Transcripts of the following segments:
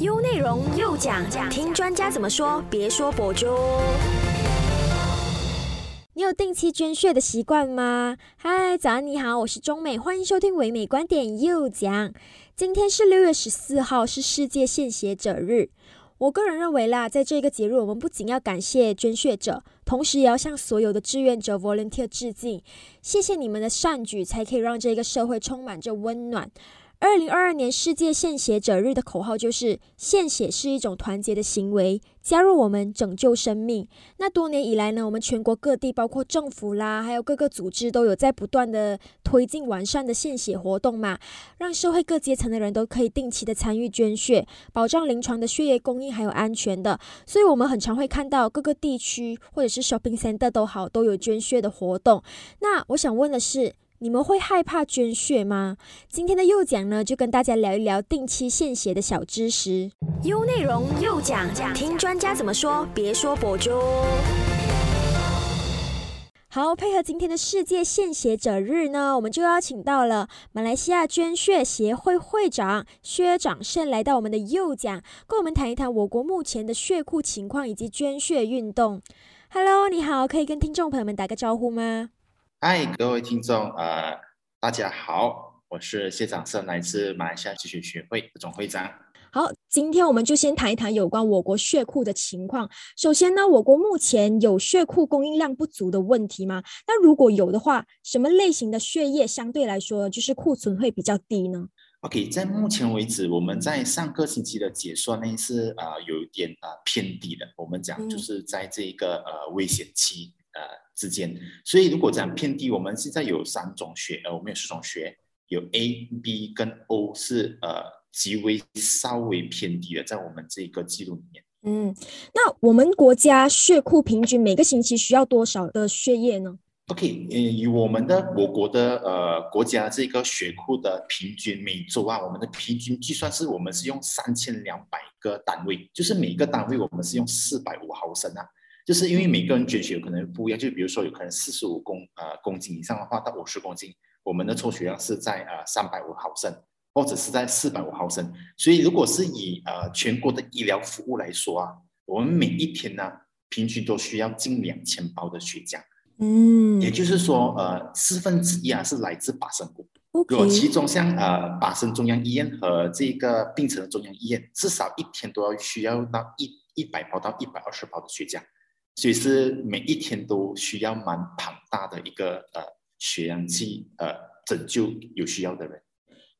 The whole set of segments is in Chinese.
优内容又讲，听专家怎么说？别说博主。你有定期捐血的习惯吗？嗨，早安，你好，我是中美，欢迎收听唯美观点又讲。今天是六月十四号，是世界献血者日。我个人认为啦，在这个节日，我们不仅要感谢捐血者，同时也要向所有的志愿者 （volunteer） 致敬。谢谢你们的善举，才可以让这个社会充满着温暖。二零二二年世界献血者日的口号就是“献血是一种团结的行为，加入我们拯救生命”。那多年以来呢，我们全国各地，包括政府啦，还有各个组织，都有在不断的推进完善的献血活动嘛，让社会各阶层的人都可以定期的参与捐血，保障临床的血液供应还有安全的。所以，我们很常会看到各个地区或者是 shopping center 都好，都有捐血的活动。那我想问的是。你们会害怕捐血吗？今天的右讲呢，就跟大家聊一聊定期献血的小知识。优内容右讲，听专家怎么说，别说博主。好，配合今天的世界献血者日呢，我们就邀请到了马来西亚捐血协会会长薛长胜来到我们的右讲，跟我们谈一谈我国目前的血库情况以及捐血运动。Hello，你好，可以跟听众朋友们打个招呼吗？嗨，各位听众，呃，大家好，我是谢长胜，来自马来西亚血血学会总会长。好，今天我们就先谈一谈有关我国血库的情况。首先呢，我国目前有血库供应量不足的问题吗？那如果有的话，什么类型的血液相对来说就是库存会比较低呢？OK，在目前为止，我们在上个星期的结算呢是啊有一点啊偏低的。我们讲就是在这个呃危险期。呃，之间，所以如果讲偏低，我们现在有三种血，呃，我们有四种血，有 A、B 跟 O 是呃极为稍微偏低的，在我们这个记录里面。嗯，那我们国家血库平均每个星期需要多少的血液呢？OK，呃，以我们的我国的呃国家这个血库的平均每周啊，我们的平均计算是我们是用三千两百个单位，就是每个单位我们是用四百五毫升啊。就是因为每个人捐血有可能不一样，就比如说有可能四十五公呃公斤以上的话到五十公斤，我们的抽血量是在呃三百五毫升或者是在四百五毫升。所以如果是以呃全国的医疗服务来说啊，我们每一天呢平均都需要近两千包的血浆。嗯，也就是说呃四分之一啊是来自巴生谷。如果其中像呃巴生中央医院和这个槟城的中央医院，至少一天都要需要到一一百包到一百二十包的血浆。所以是每一天都需要蛮庞大的一个呃血氧机呃拯救有需要的人。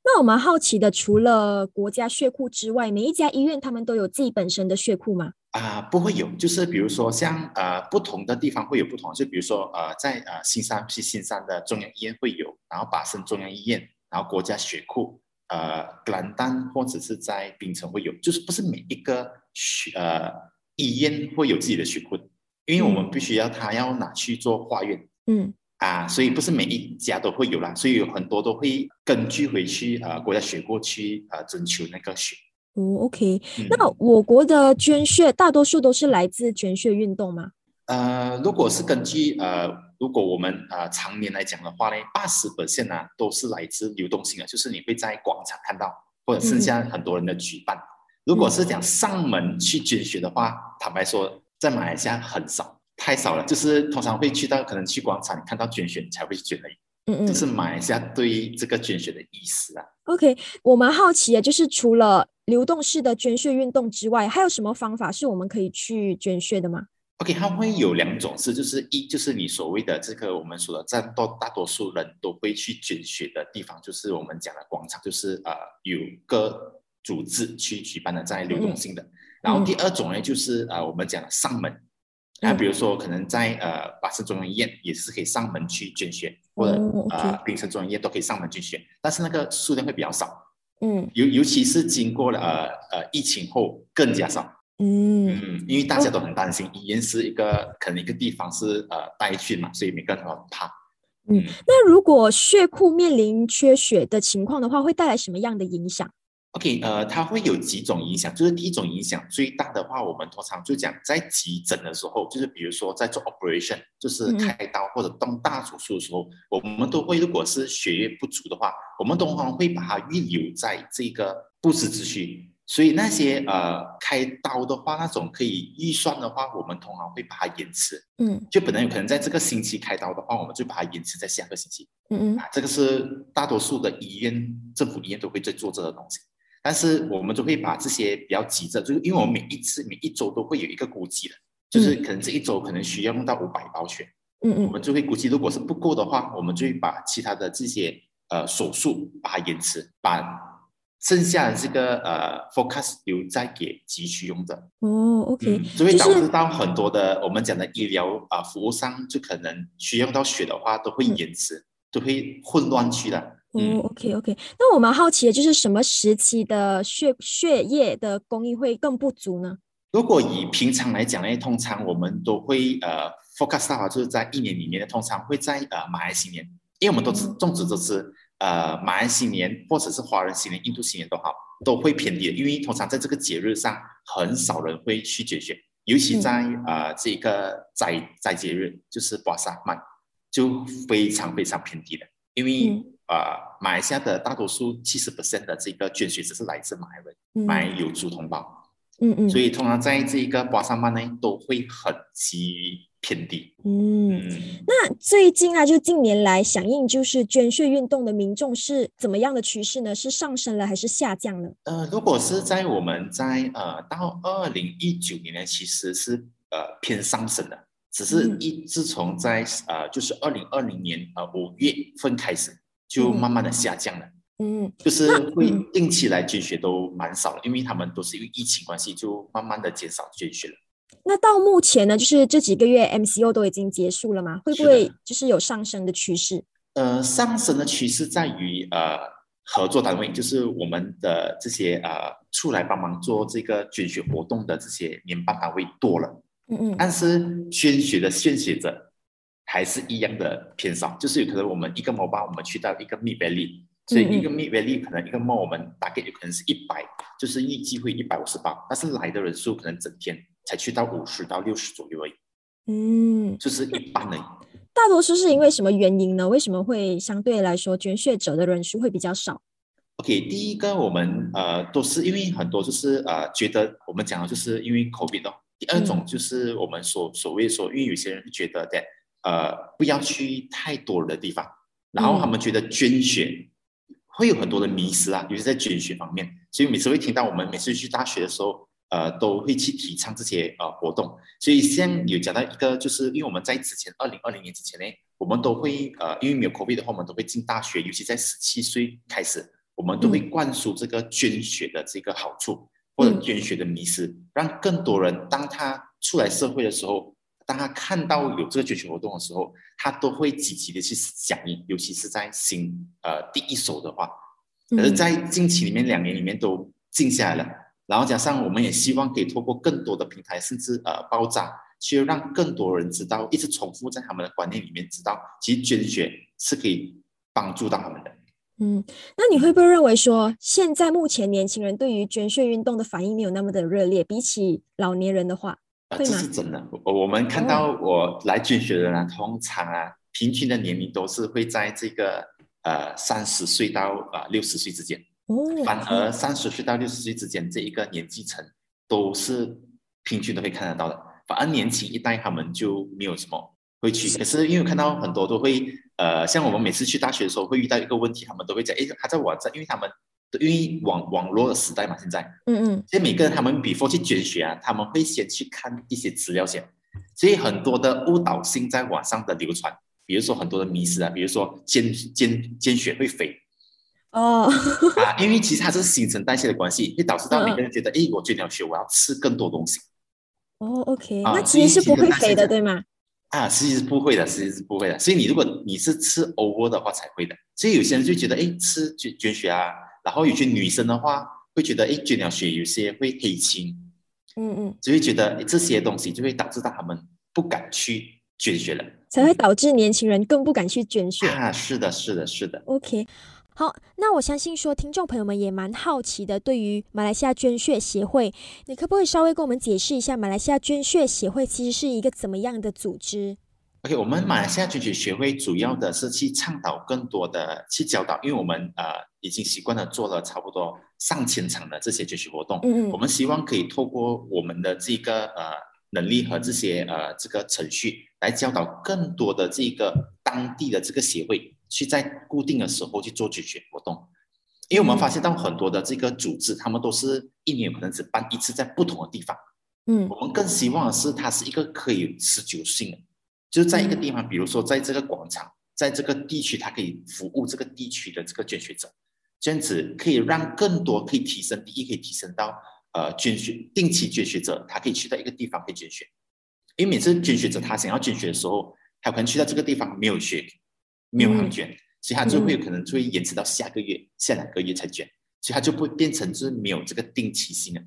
那我蛮好奇的，除了国家血库之外，每一家医院他们都有自己本身的血库吗？啊，不会有，就是比如说像呃不同的地方会有不同，就比如说呃在呃新山是新山的中央医院会有，然后巴生中央医院，然后国家血库呃格兰丹或者是在槟城会有，就是不是每一个血呃医院会有自己的血库。因为我们必须要他要拿去做化验，嗯啊，所以不是每一家都会有啦，所以有很多都会根据回去呃国家血库去呃征求那个血。哦，OK，那我国的捐血大多数都是来自捐血运动吗？呃，如果是根据呃，如果我们呃常年来讲的话呢，八十本线呢都是来自流动性的，就是你会在广场看到，或者剩下很多人的举办。如果是讲上门去捐血的话，坦白说。在马来西亚很少，太少了。就是通常会去到可能去广场看到捐血才会去捐而已。嗯嗯，这是马来西亚对于这个捐血的意思啊。OK，我蛮好奇的，就是除了流动式的捐血运动之外，还有什么方法是我们可以去捐血的吗？OK，它会有两种是，就是一就是你所谓的这个我们说的占多大多数人都会去捐血的地方，就是我们讲的广场，就是呃有个组织去举办的在流动性的。然后第二种呢，就是呃，我们讲上门，啊，比如说可能在呃巴士中央医院也是可以上门去捐血，或者呃槟城中央医院都可以上门捐血，但是那个数量会比较少，嗯，尤尤其是经过了呃呃疫情后更加少，嗯。嗯，因为大家都很担心，医院是一个可能一个地方是呃带菌嘛，所以每个人都很怕。嗯，那如果血库面临缺血的情况的话，会带来什么样的影响？OK，呃，它会有几种影响，就是第一种影响最大的话，我们通常就讲在急诊的时候，就是比如说在做 operation，就是开刀或者动大手术的时候，我们都会如果是血液不足的话，我们通常会把它预留在这个不时之需，所以那些呃开刀的话，那种可以预算的话，我们通常会把它延迟。嗯就本来有可能在这个星期开刀的话，我们就把它延迟在下个星期。嗯嗯啊，这个是大多数的医院、政府医院都会在做这个东西。但是我们都会把这些比较急着，就是因为我们每一次每一周都会有一个估计的，就是可能这一周可能需要用到五百包血，嗯嗯我们就会估计，如果是不够的话，我们就会把其他的这些呃手术把它延迟，把剩下的这个呃 focus 留在给急需用的。哦，OK，嗯，就会导致到很多的我们讲的医疗啊、服务商，就可能需要用到血的话，都会嗯延迟，都会混乱去的。哦嗯，，OK OK，那我蛮好奇的就是什么时期的血血液的供应会更不足呢？如果以平常来讲呢，通常我们都会呃 focus 到就是在一年里面，通常会在呃马来新年，因为我们都知嗯众所周知，呃马来新年或者是华人新年、印度新年都好，都会偏低的，因为通常在这个节日上，很少人会去解决，尤其嗯。在、呃这个斋斋节日，就是巴萨曼，就非常非常偏低的，因为、嗯呃马来西亚的大多数七十 percent 的这个捐血只是来自马来人，马来族同胞。嗯嗯，所以通常在这一个巴沙曼呢，都会很急于偏低。嗯。嗯，那最近啊，就近年来响应就是捐血运动的民众是怎么样的趋势呢？是上升了还是下降了？呃，如果是在我们在呃到二零一九年呢，其实是呃偏上升的，只是嗯一自从在呃就是二零二零年呃五月份开始，就嗯慢慢的下降了。嗯就是会嗯定期来捐血都蛮少了，因为他们都是因为疫情关系，就慢慢的减少捐血了。那到目前呢，就是这几个月 MCO 都已经结束了吗？会不会就是有上升的趋势？呃，上升的趋势在于呃合作单位，就是我们的这些呃出来帮忙做这个捐血活动的这些联办单位多了，嗯嗯但是捐血的献血者还是一样的偏少，就是有可能我们一个 mobile 我们去到一个 mid valley，所以一个 mid valley 可能一个 mall 我们大概有可能是一百，就是预计会一百五十八，但是来的人数可能整天才去到五十到六十左右而已，嗯，就是一般而已。大多数是因为什么原因呢？为什么会相对来说捐血者的人数会比较少？OK，第一个我们呃都是因为很多就是呃觉得我们讲的就是因为 COVID 哦。第二种就是我们所所谓说，因为有些人会觉得的呃不要去太多人的地方，然后他们觉得捐血会有很多的迷失啊，尤其在捐血方面，所以每次会听到我们每次去大学的时候，呃都会去提倡这些呃活动。所以像有讲到一个，就是因为我们在之前二零二零年之前呢，我们都会呃因为没有 COVID 的话，我们都会进大学，尤其在十七岁开始。我们都会灌输这个捐血的这个好处，或者捐血的迷失，让更多人当他出来社会的时候，当他看到有这个捐血活动的时候，他都会积极的去响应，尤其是在新呃第一手的话。可是，在近期里面两年里面都静下来了，然后加上我们也希望可以透过更多的平台，甚至呃爆炸，去让更多人知道，一直重复在他们的观念里面知道，其实捐血是可以帮助到他们的。嗯，那你会不会认为说，现在目前年轻人对于捐血运动的反应没有那么的热烈，比起老年人的话，啊，这是真的。我我们看到我来捐血的人啊，通常啊，平均的年龄都是会在这个呃三十岁到呃六十岁之间。哦，反而三十岁到六十岁之间这一个年纪层都是平均都会看得到的。反而年轻一代他们就没有什么会去。可是因为看到很多都会呃，像我们每次去大学的时候会遇到一个问题，他们都会讲，哎，他在网上，因为他们因为网网络的时代嘛，现在。嗯嗯。所以每个人他们 before 去捐血啊，他们会先去看一些资料先，所以很多的误导性在网上的流传，比如说很多的迷失啊，比如说捐捐捐血会肥。哦，啊，因为其实它是新陈代谢的关系，会导致到每个人觉得，哎，我捐了血，我要吃更多东西。哦，OK，啊那其实是不会肥的，对吗？啊，其实际是不会的，其实际是不会的。所以你如果你是吃 over 的话才会的，所以有些人就觉得，哎，吃捐捐血啊，然后有些女生的话会觉得，哎，捐了血有些会黑青。嗯嗯，就会觉得这些东西就会导致到他们不敢去捐血了。才会导致年轻人更不敢去捐血。啊，是的，是的，是的。OK，好，那我相信说听众朋友们也蛮好奇的，对于马来西亚捐血协会，你可不可以稍微跟我们解释一下马来西亚捐血协会其实是一个怎么样的组织？OK，我们马来西亚捐血学会主要的是去倡导更多的去教导，因为我们呃已经习惯了做了差不多上千场的这些捐血活动，嗯嗯。我们希望可以透过我们的这个呃能力和这些呃这个程序来教导更多的这个当地的这个协会去在固定的时候去做捐血活动，因为我们发现到很多的这个组织，他们都是一年有可能只办一次在不同的地方。嗯。我们更希望的是，它是一个可以持久性的，就是在一个地方，比如说在这个广场，在这个地区，它可以服务这个地区的这个捐血者，这样子可以让更多可以提升，第一可以提升到呃捐血定期捐血者，他可以去到一个地方可以捐血，因为每次捐血者他想要捐血的时候，他可能去到这个地方没有血，没有行捐，所以他就会有可能就会延迟到下个月、下两个月才捐，所以他就不会变成就是没有这个定期性的。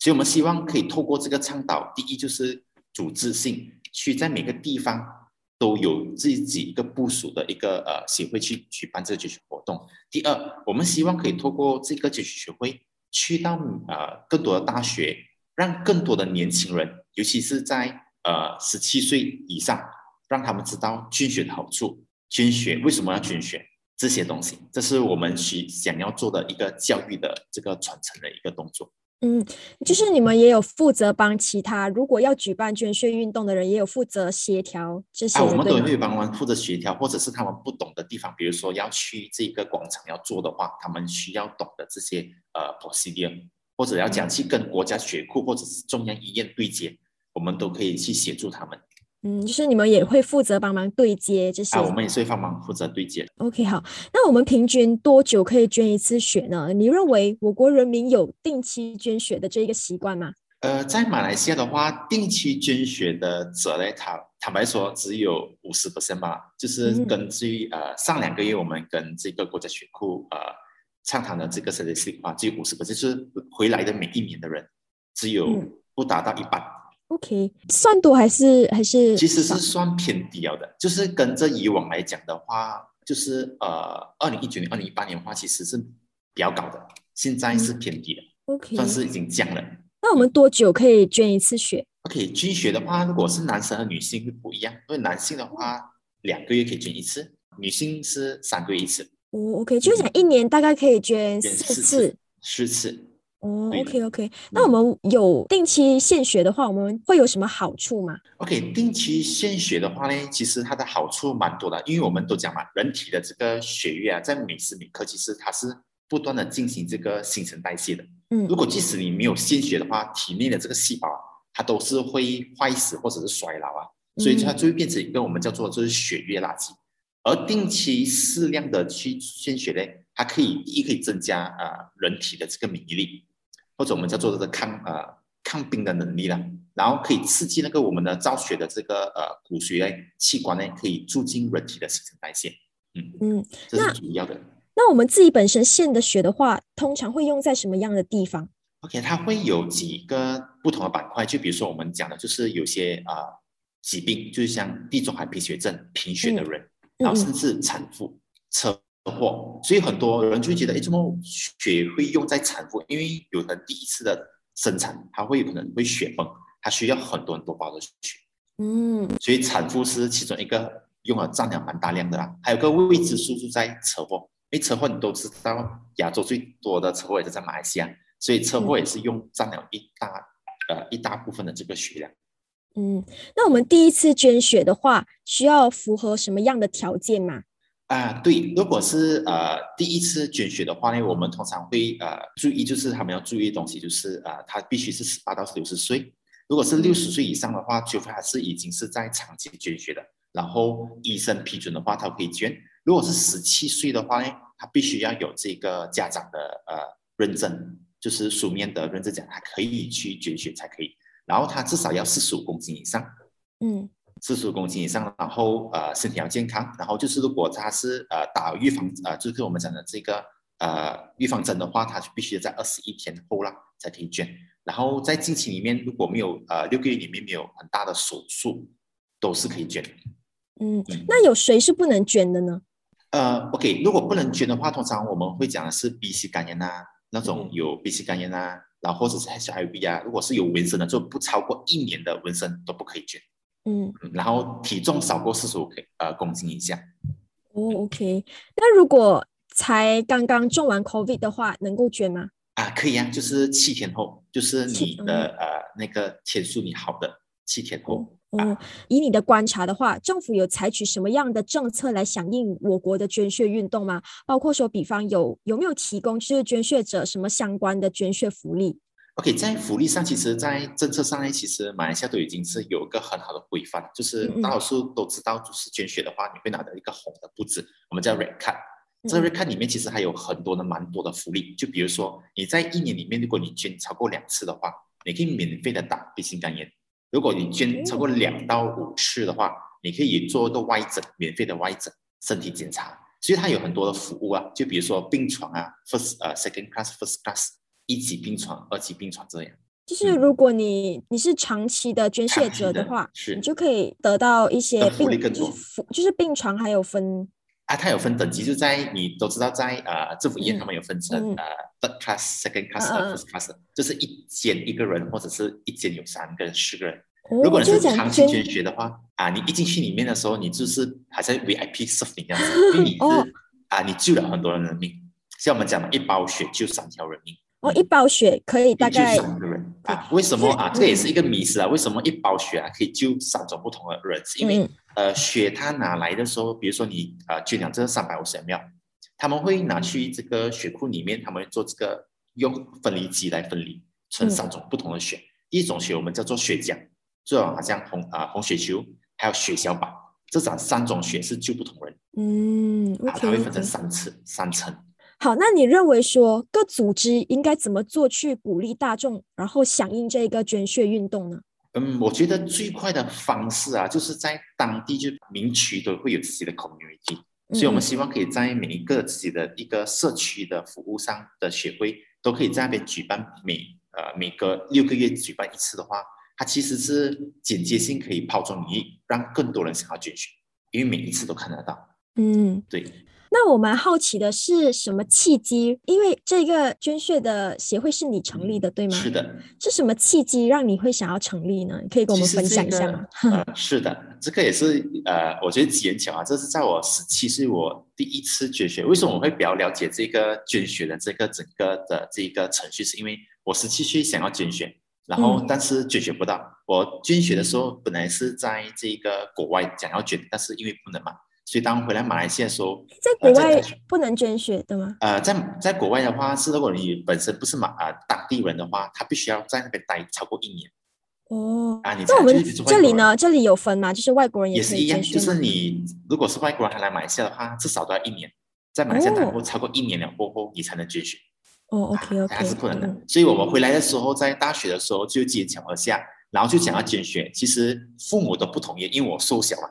所以我们希望可以透过这个倡导，第一就是组织性，去在每个地方都有自己一个部署的一个呃协会去举办这个捐血活动。第二，我们希望可以透过这个捐血学会去到呃更多的大学，让更多的年轻人，尤其是在呃十七岁以上，让他们知道捐血的好处，捐血为什么要捐血这些东西，这是我们需想要做的一个教育的这个传承的一个动作。嗯，就是你们也有负责帮其他如果要举办捐血运动的人，也有负责协调这些啊，我们？都会帮忙负责协调，或者是他们不懂的地方，比如说要去这个广场要做的话，他们需要懂的这些呃 procedure，或者要讲去跟国家血库或者是中央医院对接，我们都可以去协助他们。嗯，就是你们也会负责帮忙对接这些。啊，我们也是会帮忙负责对接。OK，好，那我们平均多久可以捐一次血呢？你认为我国人民有定期捐血的这一个习惯吗？呃，在马来西亚的话，定期捐血的者呢，坦坦白说只有五十 percent 吧，就是嗯根据呃上两个月我们跟这个国家血库呃畅谈的这个 statistic 啊，只有五十 percent，就是回来的每一年的人只有嗯不达到一半。OK，算多还是还是其实是算偏低了的，就是跟着以往来讲的话，就是呃，二零一九年、二零一八年的话，其实是比较高的，现在是偏低的，OK。算是已经降了。那我们多久可以捐一次血？OK，捐血的话，如果是男生和女性会不一样，因为男性的话两个月可以捐一次，女性是三个月一次，哦，OK，就是讲一年大概可以捐四次。四次。哦，OK OK，那我们有定期献血的话，我们会有什么好处吗？OK，定期献血的话呢，其实它的好处蛮多的，因为我们都讲嘛，人体的这个血液啊，在每时每刻其实它是不断的进行这个新陈代谢的。嗯如果即使你没有献血的话，体内的这个细胞啊，它都是会坏死或者是衰老啊，所以它就会变成一个我们叫做就是血液垃圾。而定期适量的去献血呢，它可以第一可以增加啊、呃人体的这个免疫力，或者我们叫做这个抗呃抗病的能力啦，然后可以刺激那个我们的造血的这个呃骨髓呢器官呢，可以促进人体的新陈代谢，嗯嗯，这那是主要的。那我们自己本身献的血的话，通常会用在什么样的地方？OK，它会有几个不同的板块，就比如说我们讲的，就是有些啊、呃疾病，就是像地中海贫血症、贫血的人，然后嗯甚至产妇、车祸，所以很多人就觉得，哎，怎么血会用在产妇？因为有人第一次的生产，它会有可能会血崩，它需要很多很多包的血，嗯所以产妇是其中一个用了占了蛮大量的啦。还有个未知数就在车祸，因为车祸你都知道，亚洲最多的车祸也是在马来西亚，所以车祸也是用占了一大呃一大部分的这个血量。嗯，那我们第一次捐血的话，需要符合什么样的条件吗？啊，对，如果是呃第一次捐血的话呢，我们通常会呃注意，就是他们要注意的东西，就是呃他必须是十八到六十岁。如果是六十岁以上的话，除非他是已经是在长期捐血的，然后医生批准的话，他可以捐。如果是十七岁的话呢，他必须要有这个家长的呃认证，就是书面的认证讲他可以去捐血才可以。然后他至少要四十五公斤以上，嗯四十五公斤以上，然后呃身体要健康，然后就是如果他是呃打预防呃就是我们讲的这个呃预防针的话，他就必须在二十一天后啦才可以捐。然后在近期里面如果没有呃六个月里面没有很大的手术，都是可以捐。嗯嗯，那有谁是不能捐的呢？呃，OK，如果不能捐的话，通常我们会讲的是 B C 肝炎啊，那种嗯有 B C 肝炎啊，然后或者是 HIV 啊，如果是有纹身的，就不超过一年的纹身都不可以捐。嗯，然后体重少过四十五呃公斤以下。哦，OK。那如果才刚刚中完 COVID 的话，能够捐吗？啊，可以啊，就是七天后，就是你的呃那个天数你好的七天后。哦，以你的观察的话，政府有采取什么样的政策来响应我国的捐血运动吗？包括说，比方有有没有提供就是捐血者什么相关的捐血福利？OK，在福利上，其实，在政策上呢，其实马来西亚都已经是有一个很好的规范，就是大多数都知道，就是捐血的话，你会拿到一个红的布子，我们叫 red card。这 red card 里面其实还有很多的蛮多的福利，就比如说你在一年里面，如果你捐超过两次的话，你可以免费的打 B 型肝炎；如果你捐超过两到五次的话，你可以做一个外诊，免费的外诊身体检查。所以它有很多的服务啊，就比如说病床啊，first 呃 second class first class。一级病床、二级病床这样，就是如果你你是长期的捐献者的话，是你就可以得到一些福利更多。就是病床还有分啊，它有分等级，就在你都知道，在呃政府医院他们有分成呃 third class、second class、first class，就是一间一个人，或者是一间有三个人、四个人。如果你是长期捐血的话啊，你一进去里面的时候，你就是好像 VIP s e r v i 这样子，因为你 是啊，你救了很多人的命。像我们讲的，一包血救三条人命。哦，一包血可以大概救三个人啊？为什么啊？这也是一个迷思啊！为什么一包血啊可以救三种不同的人？因为呃，血它拿来的时候，比如说你呃捐两这三百五十 ml，他们会拿去这个血库里面，他们会做这个用分离机来分离成三种不同的血。第一种血我们叫做血浆，就好像红啊红血球，还有血小板，这种三种血是救不同人。嗯，它会分成三次三层。好，那你认为说各组织应该怎么做去鼓励大众，然后响应这个捐血运动呢？嗯，我觉得最快的方式啊，就是在当地就民区都会有自己的 community，所以我们希望可以在每一个自己的一个社区的服务上的协会，都可以在那边举办每呃每隔六个月举办一次的话，它其实是间接性可以抛砖引玉，让更多人想要捐血，因为每一次都看得到。嗯，对。那我蛮好奇的是什么契机？因为这个捐血的协会是你成立的，对吗？是的。是什么契机让你会想要成立呢？可以跟我们分享一下吗？呃，是的，这个也是呃，我觉得机缘巧啊。这是在我十七岁我第一次捐血。为什么我会比较了解这个捐血的这个整个的这一个程序？是因为我十七岁想要捐血，然后但是捐血不到。我捐血的时候本来是在这个国外想要捐，但是因为不能嘛。所以当回来马来西亚的时候，在国外不能捐血的吗？呃，在在国外的话，是如果你本身不是马啊当地人的话，他必须要在那边待超过一年。哦，啊，你在我们这里呢？这里有分吗？就是外国人也是一样，就是你如果是外国人还来马来西亚的话，至少都要一年，在马来西亚待过超过一年了过后，你才能捐血。哦，OK OK，还是不能的。所以我们回来的时候，在大学的时候就机巧合下，然后就想要捐血，其实父母都不同意，因为我瘦小嘛。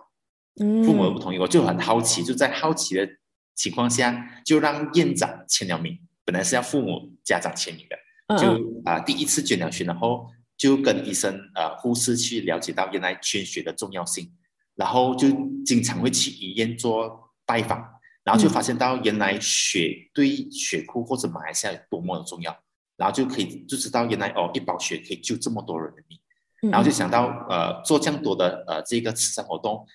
父母不同意，我就很好奇，就在好奇的情况下，就让院长签了名。本来是要父母家长签名的，就啊第一次捐了血，然后就跟医生、呃护士去了解到原来捐血的重要性，然后就经常会去医院做拜访，然后就发现到原来血对血库或者马来西亚有多么的重要，然后就可以就知道原来哦一包血可以救这么多人的命，然后就想到呃做这样多的呃这个慈善活动。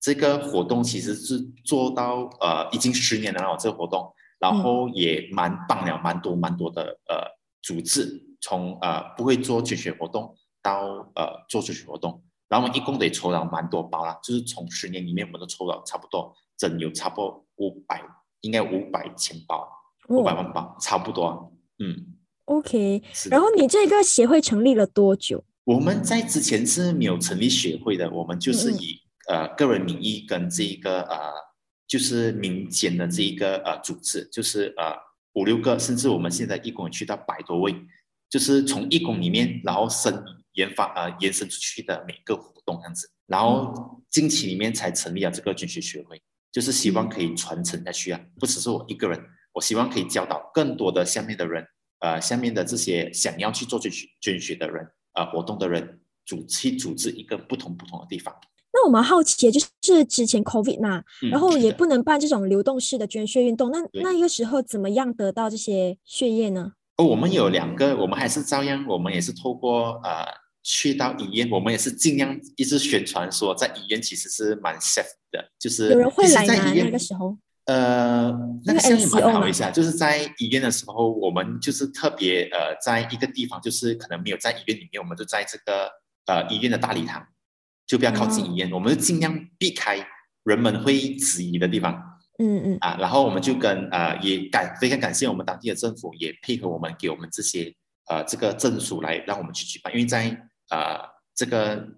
这个活动其实是做到呃已经十年了哦，这个活动，然后也蛮棒了，蛮多蛮多的呃组织，从呃不会做捐血活动到呃做捐血活动，然后我们一共得抽到蛮多包啦，就是从十年里面我们都抽了差不多，整有差不多五百，应该五百千包，五百万包，差不多，嗯，OK，然后你这个协会成立了多久？我们在之前是没有成立协会的，我们就是以。呃，个人名义跟这一个呃，就是民间的这一个呃组织，就是呃五六个，甚至我们现在一共去到百多位，就是从义工里面，然后生研发呃延伸出去的每个活动样子，然后近期里面才成立了这个捐血学会，就是希望可以传承下去啊，不只是我一个人，我希望可以教导更多的下面的人，呃，下面的这些想要去做捐血捐血的人，呃，活动的人，组去组织一个不同不同的地方。那我们好奇，就是之前 COVID 嘛，然后也不能办这种流动式的捐血运动，那那一个时候怎么样得到这些血液呢？哦，我们有两个，我们还是照样，我们也是透过呃去到医院，我们也是尽量一直宣传说，在医院其实是蛮 safe 的，就是有人会来吗？那个时候，呃，那个项目蛮好一下，就是在医院的时候，我们就是特别呃，在一个地方，就是可能没有在医院里面，我们就在这个呃医院的大礼堂，就不要靠近医院，我们就尽量避开人们会质疑的地方。嗯嗯。啊，然后我们就跟呃也感非常感谢我们当地的政府，也配合我们给我们这些呃这个证书来让我们去举办，因为在呃这个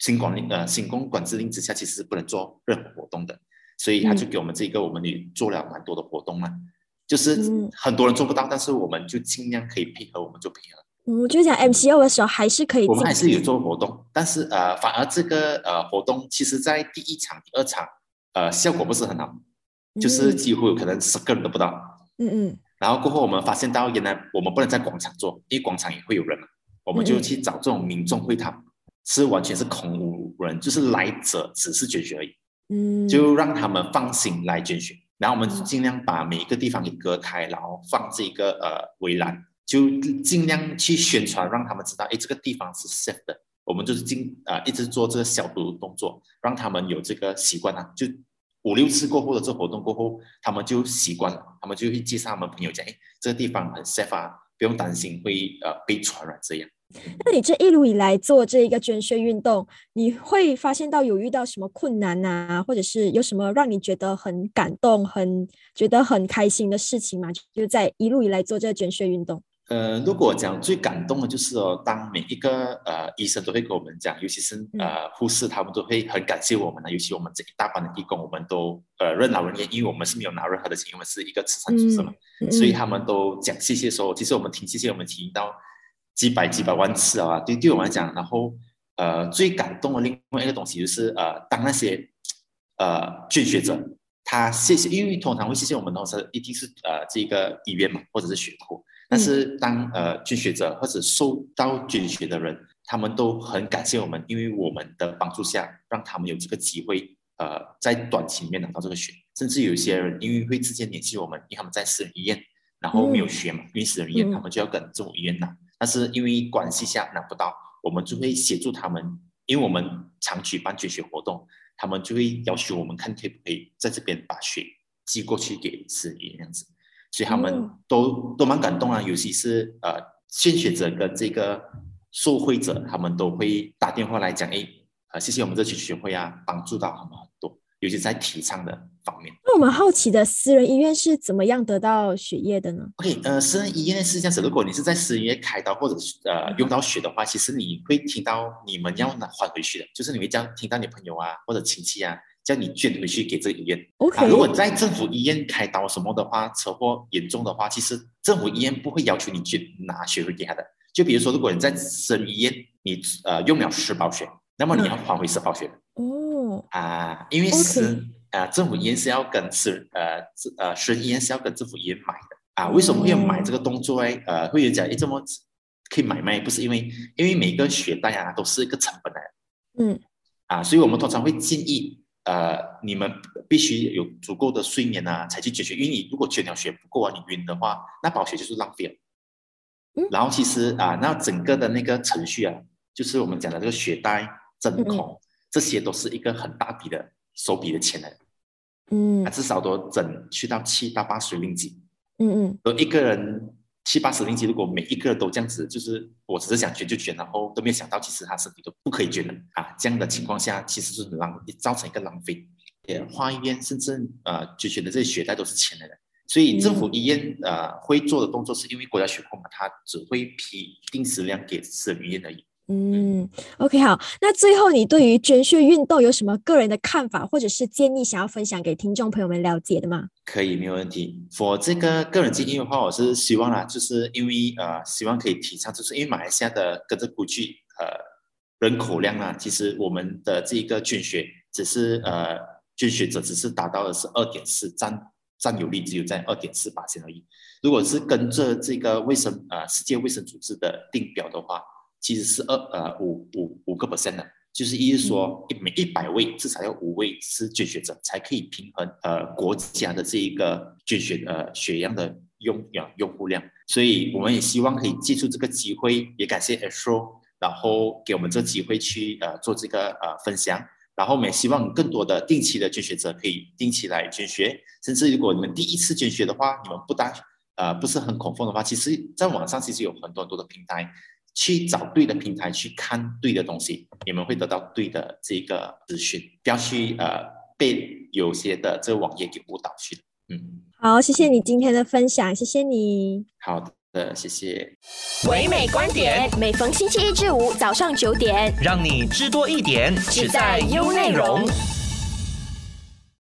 新管令呃新公管制令之下，其实是不能做任何活动的，所以他就给我们这个我们也做了蛮多的活动嘛，就是很多人做不到，但是我们就尽量可以配合，我们就配合。嗯，就讲 MCO 的时候还是可以，我们还是有做活动，但是呃反而这个呃活动其实在第一场、第二场呃效果不是很好。就是几乎可能十个人都不到，嗯嗯，然后过后我们发现到，原来我们不能在广场做，因为广场也会有人嘛，我们就去找这种民众会堂，是完全是空无人，就是来者只是捐血而已，嗯，就让他们放心来捐血，然后我们尽量把每一个地方给隔开，然后放这个呃围栏，就尽量去宣传，让他们知道，哎，这个地方是 safe 的，我们就是尽啊一直做这个消毒动作，让他们有这个习惯啊，就。五六次过后的这活动过后，他们就习惯了，他们就会介绍他们朋友讲：“哎，这个地方很 safe 啊，不用担心会呃被传染这样。”那你这一路以来做这一个捐血运动，你会发现到有遇到什么困难啊，或者是有什么让你觉得很感动、很觉得很开心的事情吗？就在一路以来做这个捐血运动。呃，如果讲最感动的就是哦，当每一个呃医生都会跟我们讲，尤其是呃护士，他们都会很感谢我们的，尤其我们这一大班的义工，我们都呃任劳任怨，因为我们是没有拿任何的钱，我们是一个慈善组织嘛，所以他们都讲谢谢说，其实我们听谢谢我们听到几百几百万次啊，对对我们来讲，然后呃最感动的另外一个东西就是呃当那些呃捐血者他谢谢，因为通常会谢谢我们的时一定是呃这个医院嘛，或者是血库。但是当呃捐血者或者受到捐血的人，他们都很感谢我们，因为我们的帮助下，让他们有这个机会，呃，在短期里面拿到这个血。甚至有一些人因为会直接联系我们，因为他们在私人医院，然后没有血嘛，因为私人医院他们就要跟政府医院拿。但是因为关系下拿不到，我们就会协助他们，因为我们常举办捐血活动，他们就会要求我们看可不可以在这边把血寄过去给私人医院这样子。所以他们都都蛮感动啊，尤其是呃献血者跟这个受惠者，他们都会打电话来讲，哎，呃，谢谢我们这群学会啊，帮助到他们很多，尤其在提倡的方面。那我们好奇的，私人医院是怎么样得到血液的呢？OK，呃，私人医院是这样子，如果你是在私人医院开刀或者是呃用到血的话，其实你会听到你们要拿还回去的，就是你会这样听到你朋友啊或者亲戚啊。叫你捐回去给这个医院。OK，如果在政府医院开刀什么的话，车祸严重的话，其实政府医院不会要求你捐拿血回给他的。就比如说，如果你在私人医院，你呃用了十包血，那么你要还回十包血。哦。啊，因为私啊政府医院是要跟私呃呃私人医院是要跟政府医院买的啊。为什么会有买这个动作哎？呃，会有讲诶这么可以买卖？不是因为因为每个血袋啊都是一个成本来。嗯。啊，所以我们通常会建议。呃，你们必须有足够的睡眠啊，才去解决。因为你如果捐了血不够啊，你晕的话，那保血就是浪费了。嗯。然后其实啊，那整个的那个程序啊，就是我们讲的这个血袋、针孔，这些都是一个很大笔的手笔的钱来。嗯。至少都整去到七到八十令吉。嗯嗯。而一个人。七八十年级，如果每一个都这样子，就是我只是想捐就捐，然后都没有想到，其实他身体都不可以捐的啊。这样的情况下，其实是浪造成一个浪费。也花医院甚至呃捐血的这些血袋都是钱来的，所以政府医院呃会做的动作，是因为国家血库嘛，它只会批定时量给私人医院而已。嗯，OK，好。那最后，你对于捐血运动有什么个人的看法或者是建议，想要分享给听众朋友们了解的吗？可以，没有问题。我这个个人建议的话，我是希望啦，就是因为呃，希望可以提倡，就是因为马来西亚的跟着估计呃人口量啊，其实我们的这一个捐血只是呃捐血者只是达到的是二点四占占有率只有在二点四八千而已。如果是跟着这个卫生呃世界卫生组织的定表的话。其实是二呃五五五个 percent 的，就是意思说一每一百位至少要五位是捐血者，才可以平衡呃国家的这一个捐血呃血样的用用用户量。所以我们也希望可以借助这个机会，也感谢 Astro，然后给我们这机会去呃做这个呃分享。然后我们也希望更多的定期的捐血者可以定期来捐血，甚至如果你们第一次捐血的话，你们不单呃不是很恐慌的话，其实在网上其实有很多很多的平台，去找对的平台去看对的东西，你们会得到对的这个资讯，不要去呃被有些的这个网页给误导去嗯，好，谢谢你今天的分享，谢谢你。好的，谢谢。唯美观点，每逢星期一至五早上九点，让你知多一点，只在优内容。